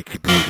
like it.